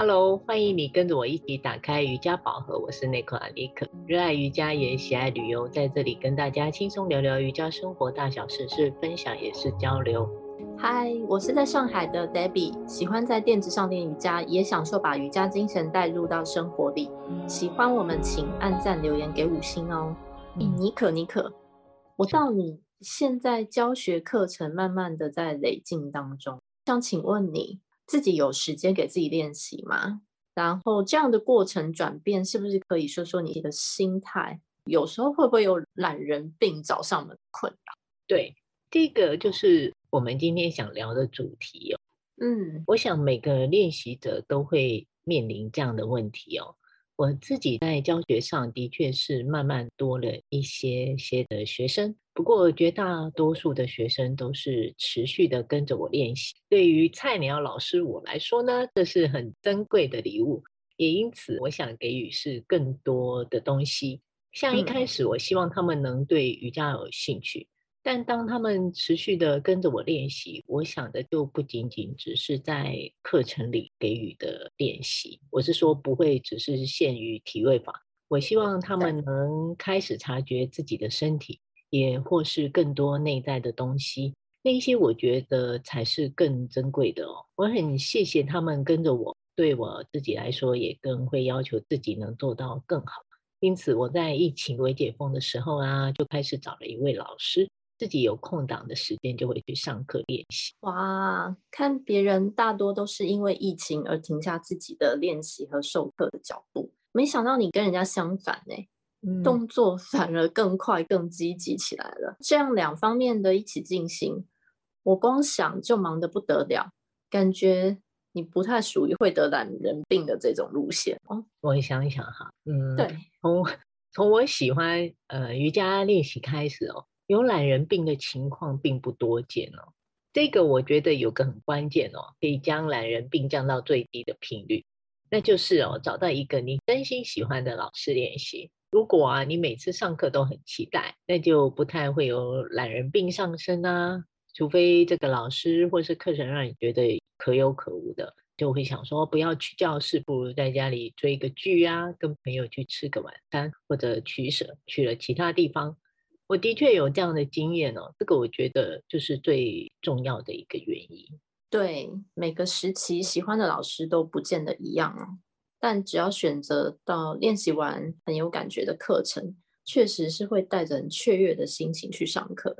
Hello，欢迎你跟着我一起打开瑜伽宝盒。我是内克阿尼克，热爱瑜伽也喜爱旅游，在这里跟大家轻松聊聊瑜伽生活大小事，是分享也是交流。嗨，我是在上海的 Debbie，喜欢在垫子上练瑜伽，也享受把瑜伽精神带入到生活里。喜欢我们，请按赞留言给五星哦。你，尼可尼可，我到你现在教学课程慢慢的在累进当中，想请问你。自己有时间给自己练习吗？然后这样的过程转变，是不是可以说说你的心态？有时候会不会有懒人病找上门困扰？对，第一个就是我们今天想聊的主题哦。嗯，我想每个练习者都会面临这样的问题哦。我自己在教学上的确是慢慢多了一些些的学生，不过绝大多数的学生都是持续的跟着我练习。对于菜鸟老师我来说呢，这是很珍贵的礼物，也因此我想给予是更多的东西。像一开始，我希望他们能对瑜伽有兴趣。但当他们持续的跟着我练习，我想的就不仅仅只是在课程里给予的练习。我是说，不会只是限于体位法。我希望他们能开始察觉自己的身体，也或是更多内在的东西。那一些我觉得才是更珍贵的哦。我很谢谢他们跟着我，对我自己来说也更会要求自己能做到更好。因此，我在疫情未解封的时候啊，就开始找了一位老师。自己有空档的时间就会去上课练习。哇，看别人大多都是因为疫情而停下自己的练习和授课的脚步，没想到你跟人家相反呢，嗯，动作反而更快、更积极起来了。这样两方面的一起进行，我光想就忙得不得了，感觉你不太属于会得懒人病的这种路线哦。我想一想哈，嗯，对，从从我喜欢呃瑜伽练习开始哦。有懒人病的情况并不多见哦，这个我觉得有个很关键哦，可以将懒人病降到最低的频率，那就是哦，找到一个你真心喜欢的老师练习。如果啊，你每次上课都很期待，那就不太会有懒人病上身啊。除非这个老师或是课程让你觉得可有可无的，就会想说不要去教室，不如在家里追个剧啊，跟朋友去吃个晚餐，或者取舍去了其他地方。我的确有这样的经验哦，这个我觉得就是最重要的一个原因。对，每个时期喜欢的老师都不见得一样哦，但只要选择到练习完很有感觉的课程，确实是会带着很雀跃的心情去上课。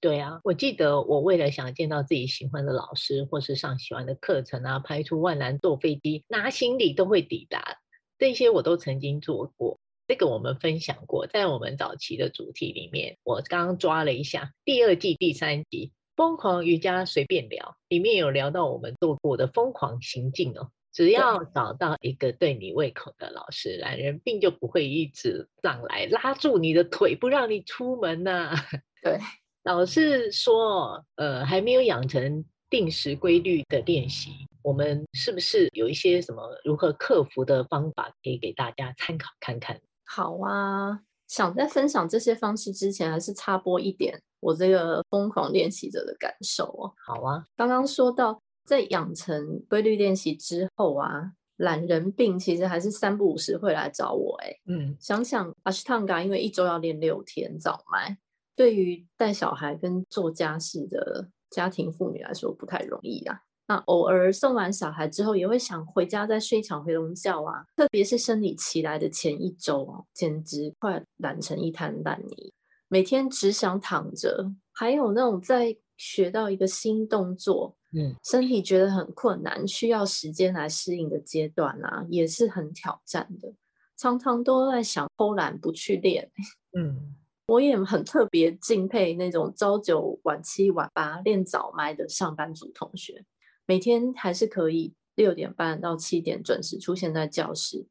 对啊，我记得我为了想见到自己喜欢的老师，或是上喜欢的课程啊，排除万难坐飞机，拿行李都会抵达，这些我都曾经做过。这个我们分享过，在我们早期的主题里面，我刚刚抓了一下第二季第三集《疯狂瑜伽随便聊》，里面有聊到我们做过的疯狂行径哦。只要找到一个对你胃口的老师，懒人病就不会一直上来拉住你的腿，不让你出门呐、啊。对，老是说，呃，还没有养成定时规律的练习，我们是不是有一些什么如何克服的方法可以给大家参考看看？好啊，想在分享这些方式之前，还是插播一点我这个疯狂练习者的感受哦。好啊，刚刚说到在养成规律练习之后啊，懒人病其实还是三不五时会来找我哎。嗯，想想阿斯汤嘎，因为一周要练六天早麦，对于带小孩跟做家事的家庭妇女来说不太容易啊。那偶尔送完小孩之后，也会想回家再睡一场回笼觉啊。特别是生理期来的前一周哦，简直快懒成一滩烂泥，每天只想躺着。还有那种在学到一个新动作，嗯，身体觉得很困难，需要时间来适应的阶段啊，也是很挑战的。常常都在想偷懒不去练。嗯，我也很特别敬佩那种朝九晚七晚八练早麦的上班族同学。每天还是可以六点半到七点准时出现在教室，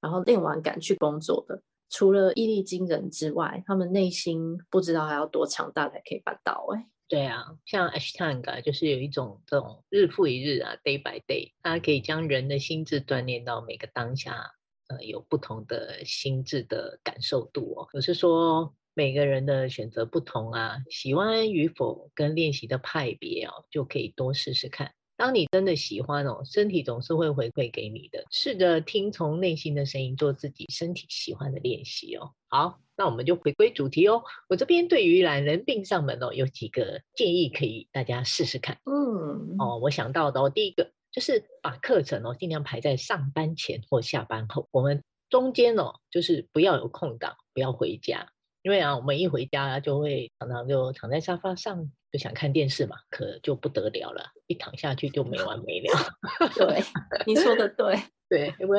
然后练完赶去工作的。除了毅力惊人之外，他们内心不知道还要多强大才可以办到哎。对啊，像 Ashtanga 就是有一种这种日复一日啊，day by day，它可以将人的心智锻炼到每个当下，呃，有不同的心智的感受度哦。我是说每个人的选择不同啊，喜欢与否跟练习的派别哦，就可以多试试看。当你真的喜欢哦，身体总是会回馈给你的。试着听从内心的声音，做自己身体喜欢的练习哦。好，那我们就回归主题哦。我这边对于懒人病上门哦，有几个建议可以大家试试看。嗯，哦，我想到的哦，第一个就是把课程哦尽量排在上班前或下班后，我们中间哦就是不要有空档，不要回家。因为啊，我们一回家就会常常就躺在沙发上，就想看电视嘛，可就不得了了，一躺下去就没完没了。对，你说的对，对，因为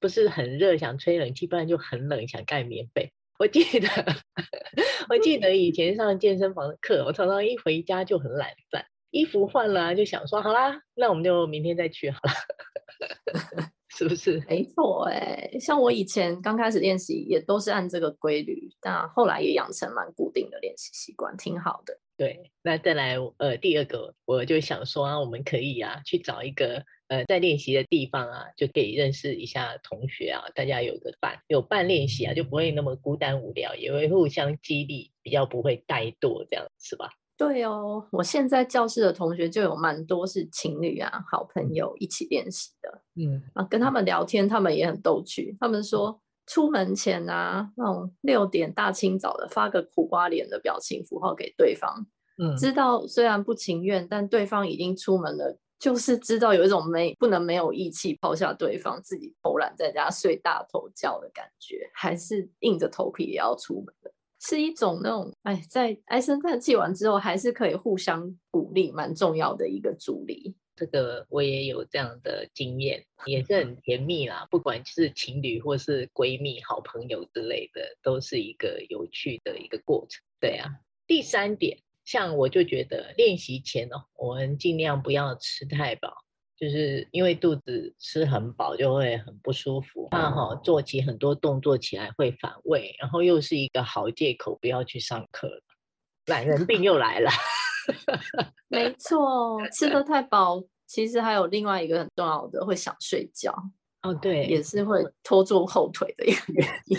不是很热想吹冷气，不然就很冷想盖棉被。我记得，我记得以前上健身房的课，我常常一回家就很懒散，衣服换了就想说，好啦，那我们就明天再去好了。是不是？没错，哎，像我以前刚开始练习，也都是按这个规律，但后来也养成蛮固定的练习习惯，挺好的。对，那再来，呃，第二个，我就想说啊，我们可以啊，去找一个呃在练习的地方啊，就可以认识一下同学啊，大家有个伴，有伴练习啊，就不会那么孤单无聊，也会互相激励，比较不会怠惰，这样是吧？对哦，我现在教室的同学就有蛮多是情侣啊，好朋友一起练习的。嗯，啊，跟他们聊天，他们也很逗趣。他们说出门前啊，那种六点大清早的发个苦瓜脸的表情符号给对方。嗯，知道虽然不情愿，但对方已经出门了，就是知道有一种没不能没有义气抛下对方，自己偷懒在家睡大头觉的感觉，还是硬着头皮也要出门的。是一种那种哎，在唉声叹气完之后，还是可以互相鼓励，蛮重要的一个助力。这个我也有这样的经验，也是很甜蜜啦。不管是情侣或是闺蜜、好朋友之类的，都是一个有趣的一个过程。对啊，第三点，像我就觉得练习前哦，我们尽量不要吃太饱。就是因为肚子吃很饱就会很不舒服，怕哈做起很多动作起来会反胃，然后又是一个好借口不要去上课，懒人病又来了。没错，吃的太饱，其实还有另外一个很重要的，会想睡觉。哦，对，也是会拖住后腿的一个原因。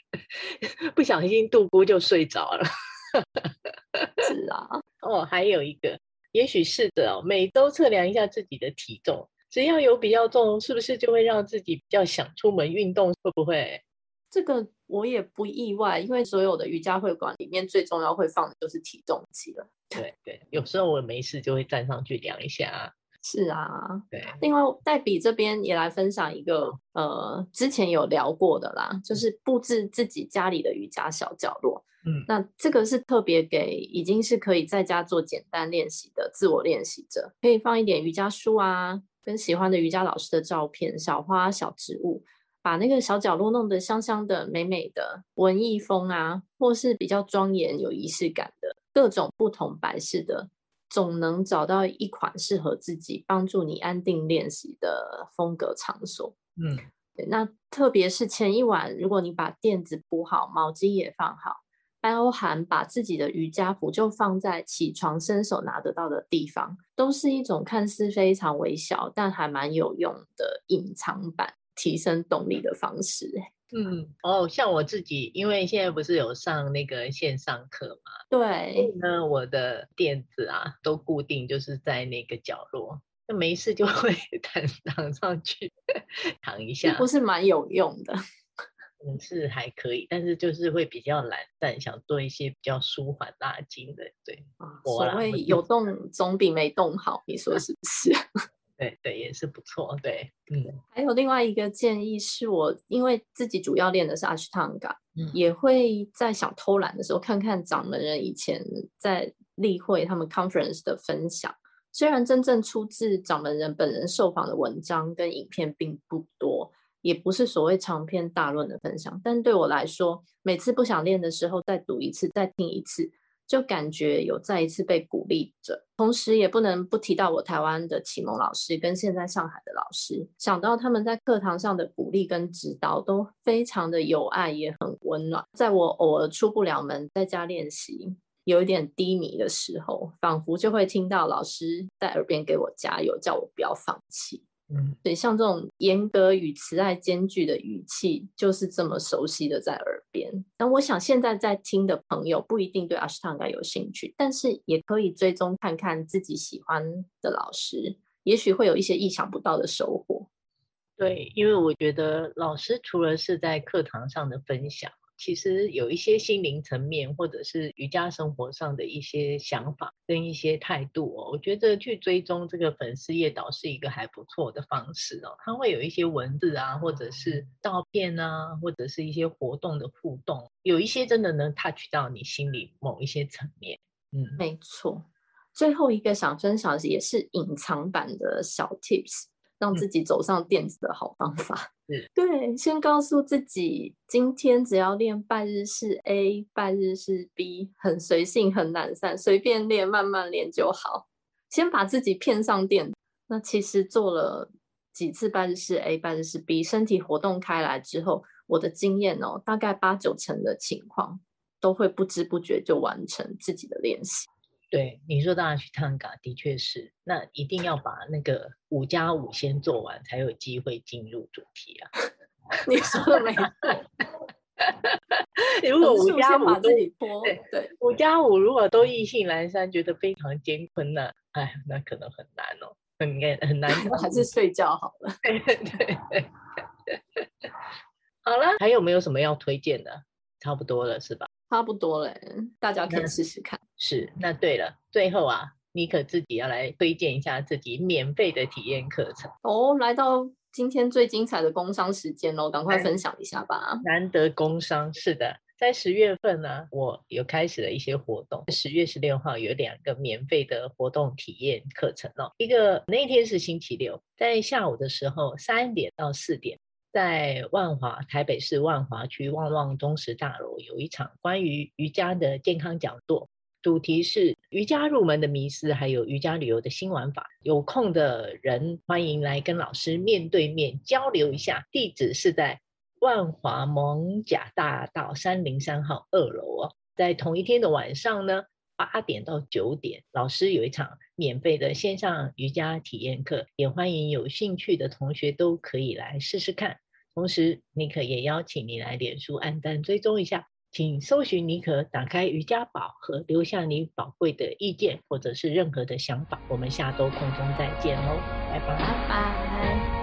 不小心度咕就睡着了。是啊，哦，还有一个。也许是的哦，每周测量一下自己的体重，只要有比较重，是不是就会让自己比较想出门运动？会不会？这个我也不意外，因为所有的瑜伽会馆里面最重要会放的就是体重机了。对对，有时候我没事就会站上去量一下。是啊，对。另外，黛比这边也来分享一个，呃，之前有聊过的啦，就是布置自己家里的瑜伽小角落。嗯，那这个是特别给已经是可以在家做简单练习的自我练习者，可以放一点瑜伽书啊，跟喜欢的瑜伽老师的照片、小花、小植物，把那个小角落弄得香香的、美美的，文艺风啊，或是比较庄严、有仪式感的，各种不同摆饰的，总能找到一款适合自己、帮助你安定练习的风格场所。嗯，对，那特别是前一晚，如果你把垫子铺好，毛巾也放好。包含把自己的瑜伽服就放在起床伸手拿得到的地方，都是一种看似非常微小，但还蛮有用的隐藏版提升动力的方式。嗯，哦，像我自己，因为现在不是有上那个线上课嘛，对，那我的垫子啊都固定就是在那个角落，那没事就 会躺躺上去躺一下，不是蛮有用的。嗯，是还可以，但是就是会比较懒散，想做一些比较舒缓拉筋的。对，所谓有动总比没动好，你说是不是？对对，也是不错。对，嗯。还有另外一个建议是我，因为自己主要练的是阿斯汤加，也会在想偷懒的时候看看掌门人以前在例会他们 conference 的分享。虽然真正出自掌门人本人受访的文章跟影片并不多。也不是所谓长篇大论的分享，但对我来说，每次不想练的时候，再读一次，再听一次，就感觉有再一次被鼓励着。同时，也不能不提到我台湾的启蒙老师跟现在上海的老师，想到他们在课堂上的鼓励跟指导都非常的有爱，也很温暖。在我偶尔出不了门，在家练习有一点低迷的时候，仿佛就会听到老师在耳边给我加油，叫我不要放弃。嗯，对，像这种严格与慈爱兼具的语气，就是这么熟悉的在耳边。那我想现在在听的朋友不一定对阿斯汤加有兴趣，但是也可以追踪看看自己喜欢的老师，也许会有一些意想不到的收获。对，因为我觉得老师除了是在课堂上的分享。其实有一些心灵层面，或者是瑜伽生活上的一些想法跟一些态度哦，我觉得去追踪这个粉丝页倒是一个还不错的方式哦。它会有一些文字啊，或者是照片啊，或者是一些活动的互动，有一些真的能 touch 到你心里某一些层面。嗯，没错。最后一个想分享的也是隐藏版的小 tips。让自己走上垫子的好方法，嗯，对，先告诉自己，今天只要练半日式 A，半日式 B，很随性，很懒散，随便练，慢慢练就好。先把自己骗上垫，那其实做了几次半日式 A，半日式 B，身体活动开来之后，我的经验哦，大概八九成的情况都会不知不觉就完成自己的练习。对你说到阿斯汤加，的确是，那一定要把那个五加五先做完，才有机会进入主题啊。你说的没错。如果五加五都对对，五加五如果都意兴阑珊，觉得非常艰困呢，哎，那可能很难哦，很很难，还是睡觉好了。对对对。好了，还有没有什么要推荐的？差不多了，是吧？差不多了，大家可以试试看。是，那对了，最后啊，妮可自己要来推荐一下自己免费的体验课程哦。来到今天最精彩的工商时间哦，赶快分享一下吧。难得工商，是的，在十月份呢，我有开始了一些活动。十月十六号有两个免费的活动体验课程哦，一个那天是星期六，在下午的时候三点到四点。在万华，台北市万华区旺旺中石大楼有一场关于瑜伽的健康讲座，主题是瑜伽入门的迷思，还有瑜伽旅游的新玩法。有空的人欢迎来跟老师面对面交流一下。地址是在万华艋舺大道三零三号二楼哦。在同一天的晚上呢，八点到九点，老师有一场免费的线上瑜伽体验课，也欢迎有兴趣的同学都可以来试试看。同时，妮可也邀请你来脸书按赞追踪一下，请搜寻尼可，打开瑜伽宝盒，留下你宝贵的意见或者是任何的想法。我们下周空中再见喽，拜拜。拜拜。